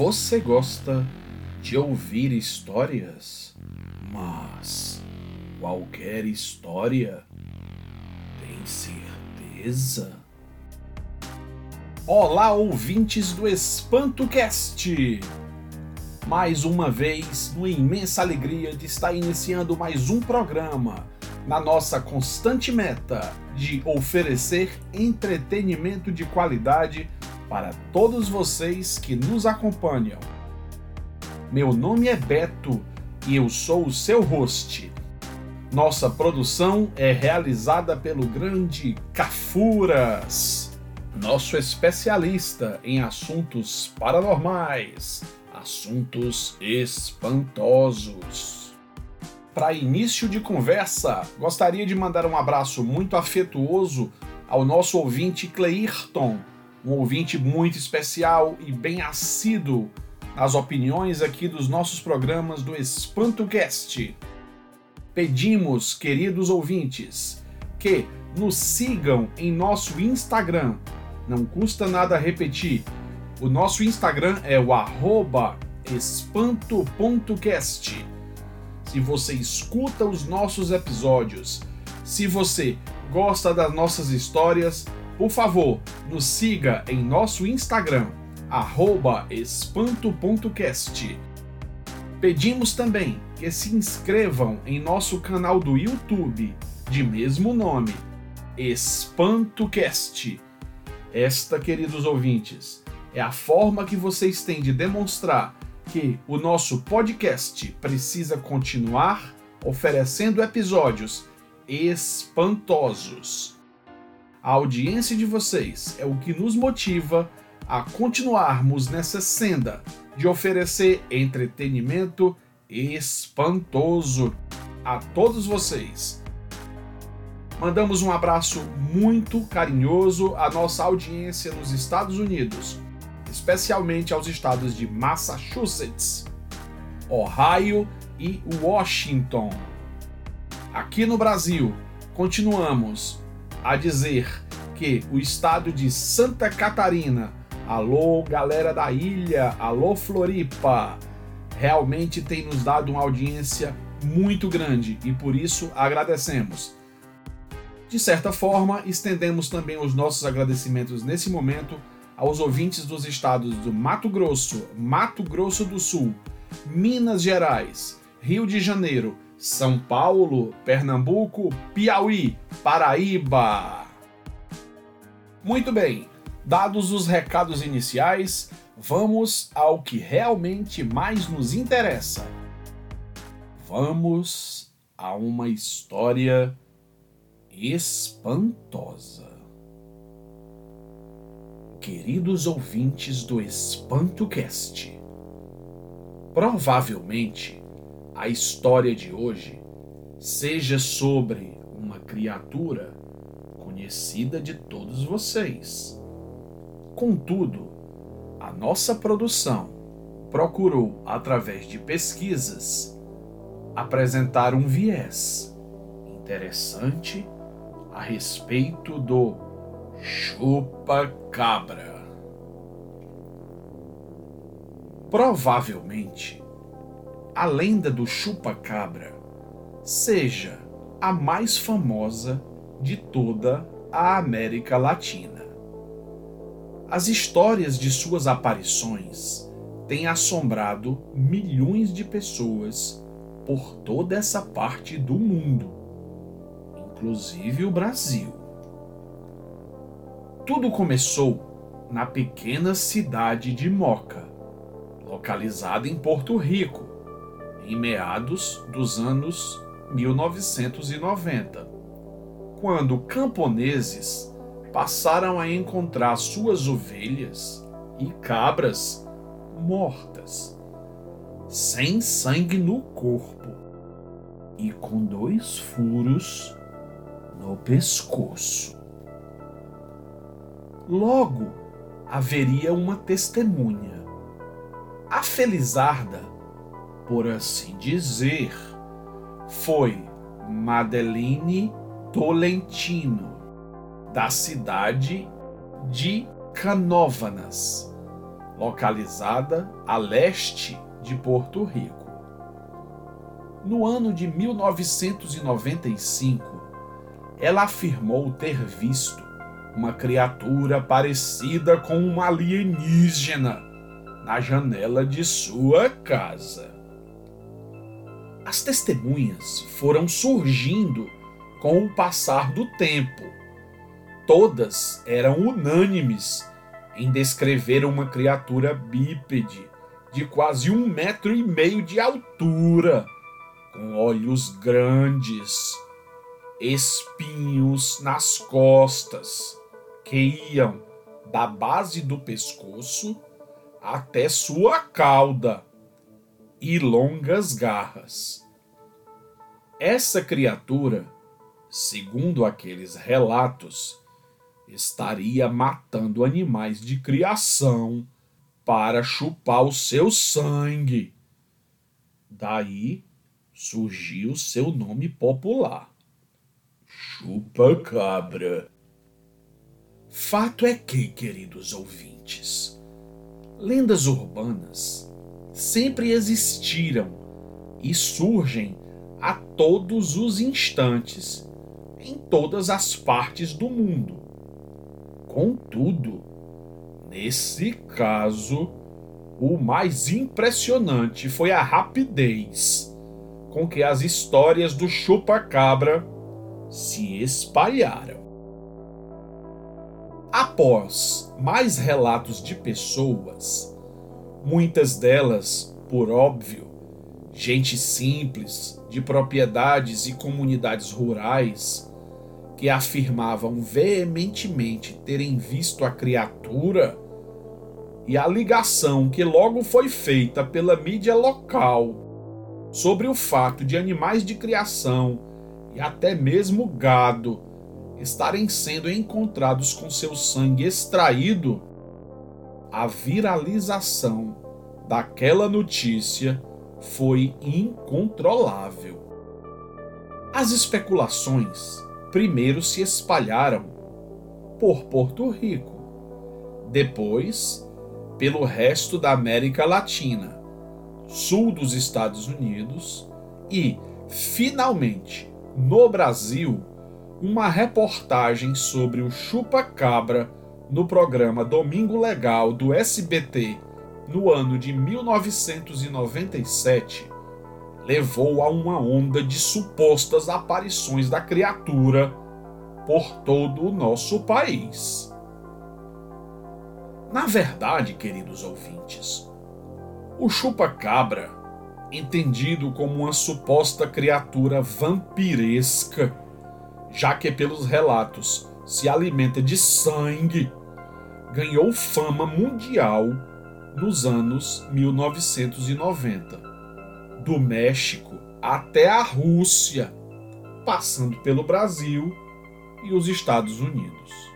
Você gosta de ouvir histórias? Mas qualquer história? Tem certeza? Olá, ouvintes do EspantoCast! Mais uma vez, uma imensa alegria de estar iniciando mais um programa na nossa constante meta de oferecer entretenimento de qualidade para todos vocês que nos acompanham. Meu nome é Beto e eu sou o seu host. Nossa produção é realizada pelo grande Cafuras, nosso especialista em assuntos paranormais, assuntos espantosos. Para início de conversa, gostaria de mandar um abraço muito afetuoso ao nosso ouvinte Cleirton, um ouvinte muito especial e bem assíduo nas opiniões aqui dos nossos programas do EspantoCast. Pedimos, queridos ouvintes, que nos sigam em nosso Instagram. Não custa nada repetir. O nosso Instagram é o espanto.cast. Se você escuta os nossos episódios, se você gosta das nossas histórias, por favor, nos siga em nosso Instagram, espanto.cast. Pedimos também que se inscrevam em nosso canal do YouTube, de mesmo nome, EspantoCast. Esta, queridos ouvintes, é a forma que vocês têm de demonstrar que o nosso podcast precisa continuar oferecendo episódios espantosos. A audiência de vocês é o que nos motiva a continuarmos nessa senda de oferecer entretenimento espantoso a todos vocês. Mandamos um abraço muito carinhoso à nossa audiência nos Estados Unidos, especialmente aos estados de Massachusetts, Ohio e Washington. Aqui no Brasil, continuamos a dizer que o estado de Santa Catarina, alô galera da ilha, alô Floripa, realmente tem nos dado uma audiência muito grande e por isso agradecemos. De certa forma, estendemos também os nossos agradecimentos nesse momento aos ouvintes dos estados do Mato Grosso, Mato Grosso do Sul, Minas Gerais, Rio de Janeiro, são Paulo, Pernambuco, Piauí, Paraíba. Muito bem, dados os recados iniciais, vamos ao que realmente mais nos interessa. Vamos a uma história espantosa. Queridos ouvintes do EspantoCast, provavelmente a história de hoje seja sobre uma criatura conhecida de todos vocês. Contudo, a nossa produção procurou, através de pesquisas, apresentar um viés interessante a respeito do chupa-cabra. Provavelmente, a lenda do chupa-cabra seja a mais famosa de toda a América Latina. As histórias de suas aparições têm assombrado milhões de pessoas por toda essa parte do mundo, inclusive o Brasil. Tudo começou na pequena cidade de Moca, localizada em Porto Rico, em meados dos anos 1990, quando camponeses passaram a encontrar suas ovelhas e cabras mortas, sem sangue no corpo e com dois furos no pescoço. Logo haveria uma testemunha. A Felizarda por assim dizer, foi Madeline Tolentino, da cidade de Canóvanas, localizada a leste de Porto Rico. No ano de 1995, ela afirmou ter visto uma criatura parecida com um alienígena na janela de sua casa. As testemunhas foram surgindo com o passar do tempo. Todas eram unânimes em descrever uma criatura bípede de quase um metro e meio de altura, com olhos grandes, espinhos nas costas que iam da base do pescoço até sua cauda e longas garras. Essa criatura, segundo aqueles relatos, estaria matando animais de criação para chupar o seu sangue. Daí surgiu seu nome popular. Chupa-cabra. Fato é que, queridos ouvintes, lendas urbanas sempre existiram e surgem a todos os instantes em todas as partes do mundo. Contudo, nesse caso, o mais impressionante foi a rapidez com que as histórias do chupa-cabra se espalharam. Após mais relatos de pessoas, muitas delas, por óbvio, gente simples, de propriedades e comunidades rurais, que afirmavam veementemente terem visto a criatura, e a ligação que logo foi feita pela mídia local sobre o fato de animais de criação e até mesmo gado estarem sendo encontrados com seu sangue extraído, a viralização daquela notícia foi incontrolável. As especulações primeiro se espalharam por Porto Rico, depois pelo resto da América Latina, sul dos Estados Unidos e, finalmente, no Brasil, uma reportagem sobre o chupa-cabra no programa Domingo Legal do SBT no ano de 1997 levou a uma onda de supostas aparições da criatura por todo o nosso país. Na verdade, queridos ouvintes, o chupa-cabra, entendido como uma suposta criatura vampiresca, já que pelos relatos se alimenta de sangue, ganhou fama mundial nos anos 1990, do México até a Rússia, passando pelo Brasil e os Estados Unidos.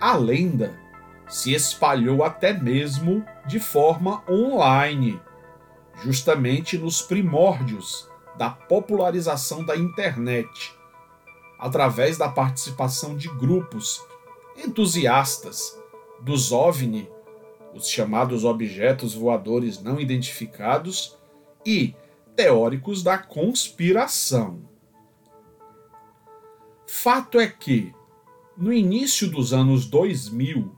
A lenda se espalhou até mesmo de forma online, justamente nos primórdios da popularização da internet, através da participação de grupos entusiastas dos OVNI os chamados objetos voadores não identificados, e teóricos da conspiração. Fato é que, no início dos anos 2000,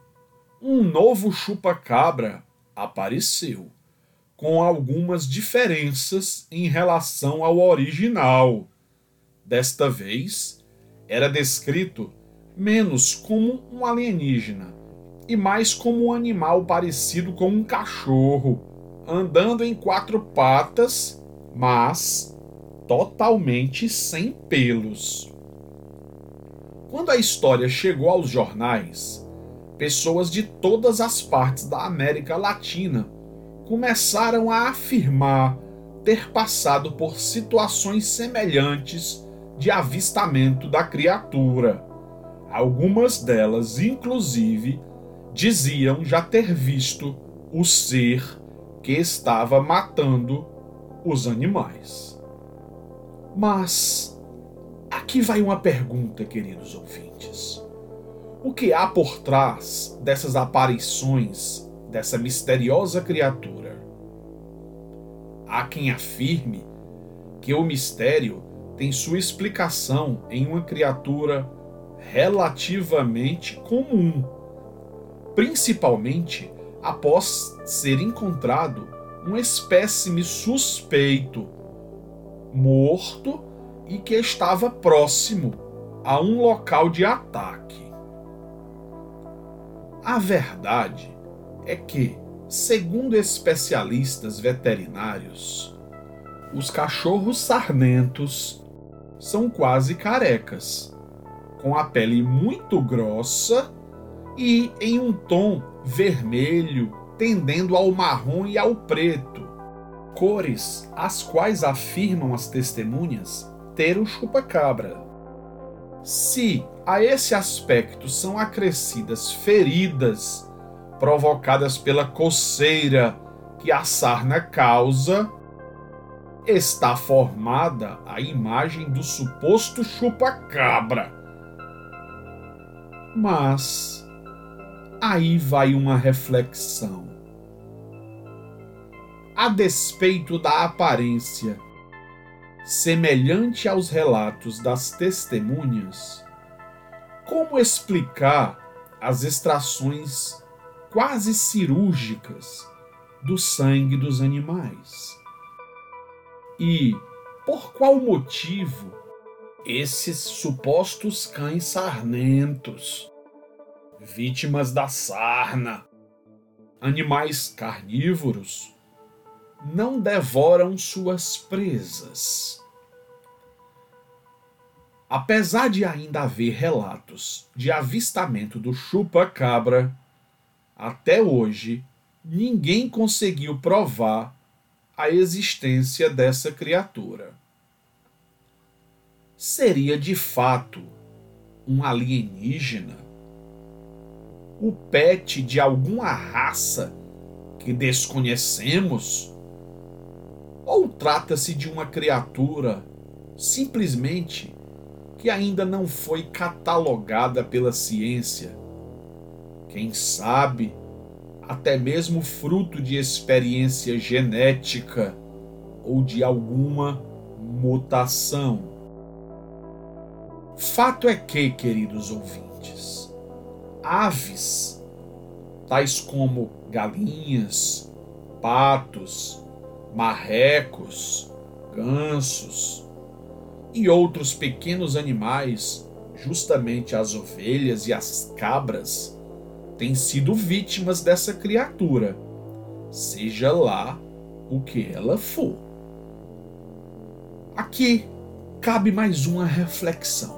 um novo chupa-cabra apareceu, com algumas diferenças em relação ao original. Desta vez, era descrito menos como um alienígena e mais como um animal parecido com um cachorro, andando em quatro patas, mas totalmente sem pelos. Quando a história chegou aos jornais, pessoas de todas as partes da América Latina começaram a afirmar ter passado por situações semelhantes de avistamento da criatura. Algumas delas, inclusive, diziam já ter visto o ser que estava matando os animais. Mas aqui vai uma pergunta, queridos ouvintes. O que há por trás dessas aparições dessa misteriosa criatura. Há quem afirme que o mistério tem sua explicação em uma criatura relativamente comum, principalmente após ser encontrado um espécime suspeito, morto e que estava próximo a um local de ataque. A verdade é que, segundo especialistas veterinários, os cachorros sarmentos são quase carecas, com a pele muito grossa e em um tom vermelho tendendo ao marrom e ao preto, cores as quais afirmam as testemunhas ter o chupa-cabra. Se a esse aspecto são acrescidas feridas provocadas pela coceira que a sarna causa, está formada a imagem do suposto chupa-cabra. Mas aí vai uma reflexão. A despeito da aparência semelhante aos relatos das testemunhas, como explicar as extrações quase cirúrgicas do sangue dos animais? E por qual motivo esses supostos cães sarnentos, vítimas da sarna, animais carnívoros, não devoram suas presas? Apesar de ainda haver relatos de avistamento do chupa-cabra, até hoje ninguém conseguiu provar a existência dessa criatura. Seria de fato um alienígena? O pet de alguma raça que desconhecemos? Ou trata-se de uma criatura simplesmente que ainda não foi catalogada pela ciência? Quem sabe até mesmo fruto de experiência genética ou de alguma mutação. Fato é que, queridos ouvintes, aves, tais como galinhas, patos, marrecos, gansos e outros pequenos animais, justamente as ovelhas e as cabras, têm sido vítimas dessa criatura, seja lá o que ela for. Aqui cabe mais uma reflexão.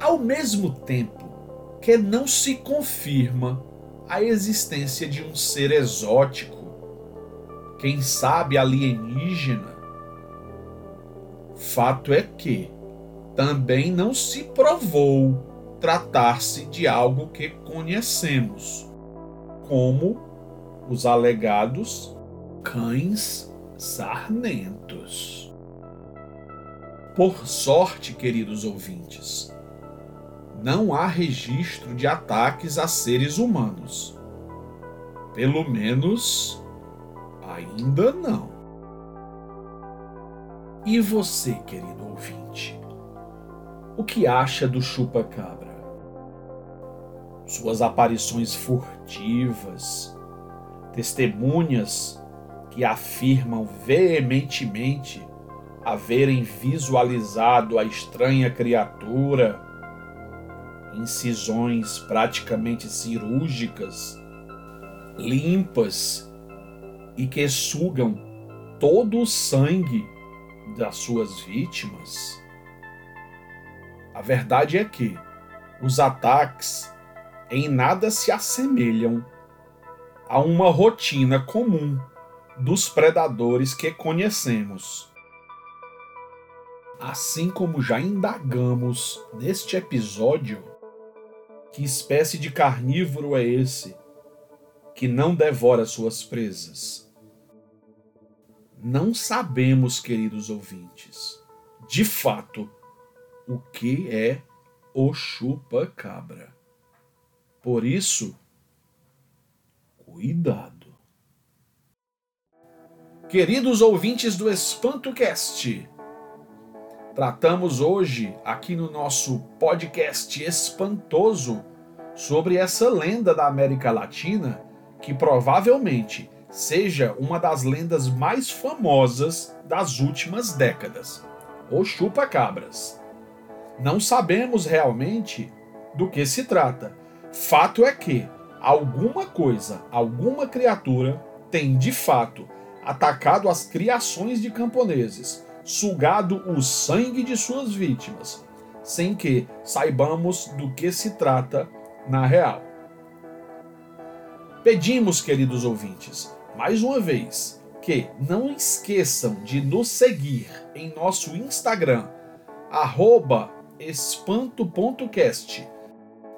Ao mesmo tempo que não se confirma a existência de um ser exótico, quem sabe alienígena, fato é que também não se provou tratar-se de algo que conhecemos, como os alegados cães sarmentos. Por sorte, queridos ouvintes, não há registro de ataques a seres humanos. Pelo menos, ainda não. E você, querido ouvinte? O que acha do chupa-cabra? suas aparições furtivas, testemunhas que afirmam veementemente haverem visualizado a estranha criatura, incisões praticamente cirúrgicas, limpas e que sugam todo o sangue das suas vítimas. A verdade é que os ataques em nada se assemelham a uma rotina comum dos predadores que conhecemos. Assim como já indagamos neste episódio, que espécie de carnívoro é esse que não devora suas presas? Não sabemos, queridos ouvintes, de fato, o que é o chupa-cabra. Por isso, Cuidado. Queridos ouvintes do EspantoCast, tratamos hoje, aqui no nosso podcast espantoso, sobre essa lenda da América Latina que provavelmente seja uma das lendas mais famosas das últimas décadas, o chupa-cabras. Não sabemos realmente do que se trata. Fato é que alguma coisa, alguma criatura tem de fato atacado as criações de camponeses, sugado o sangue de suas vítimas, sem que saibamos do que se trata na real. Pedimos, queridos ouvintes, mais uma vez, que não esqueçam de nos seguir em nosso Instagram, espanto.cast.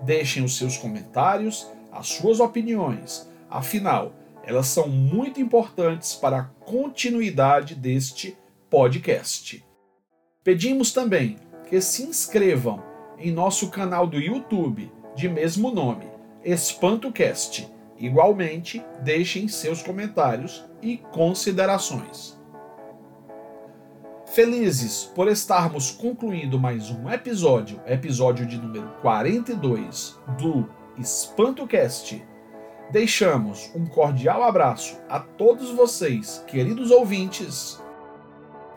Deixem os seus comentários as suas opiniões, afinal, elas são muito importantes para a continuidade deste podcast. Pedimos também que se inscrevam em nosso canal do YouTube de mesmo nome, EspantoCast. Igualmente, deixem seus comentários e considerações. Felizes por estarmos concluindo mais um episódio, episódio de número 42 do EspantoCast. Deixamos um cordial abraço a todos vocês, queridos ouvintes.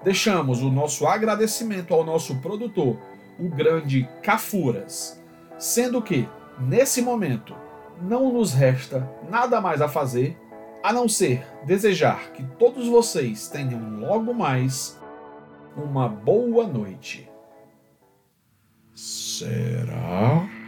Deixamos o nosso agradecimento ao nosso produtor, o grande Cafuras, sendo que, nesse momento, não nos resta nada mais a fazer a não ser desejar que todos vocês tenham logo mais uma boa noite. Será?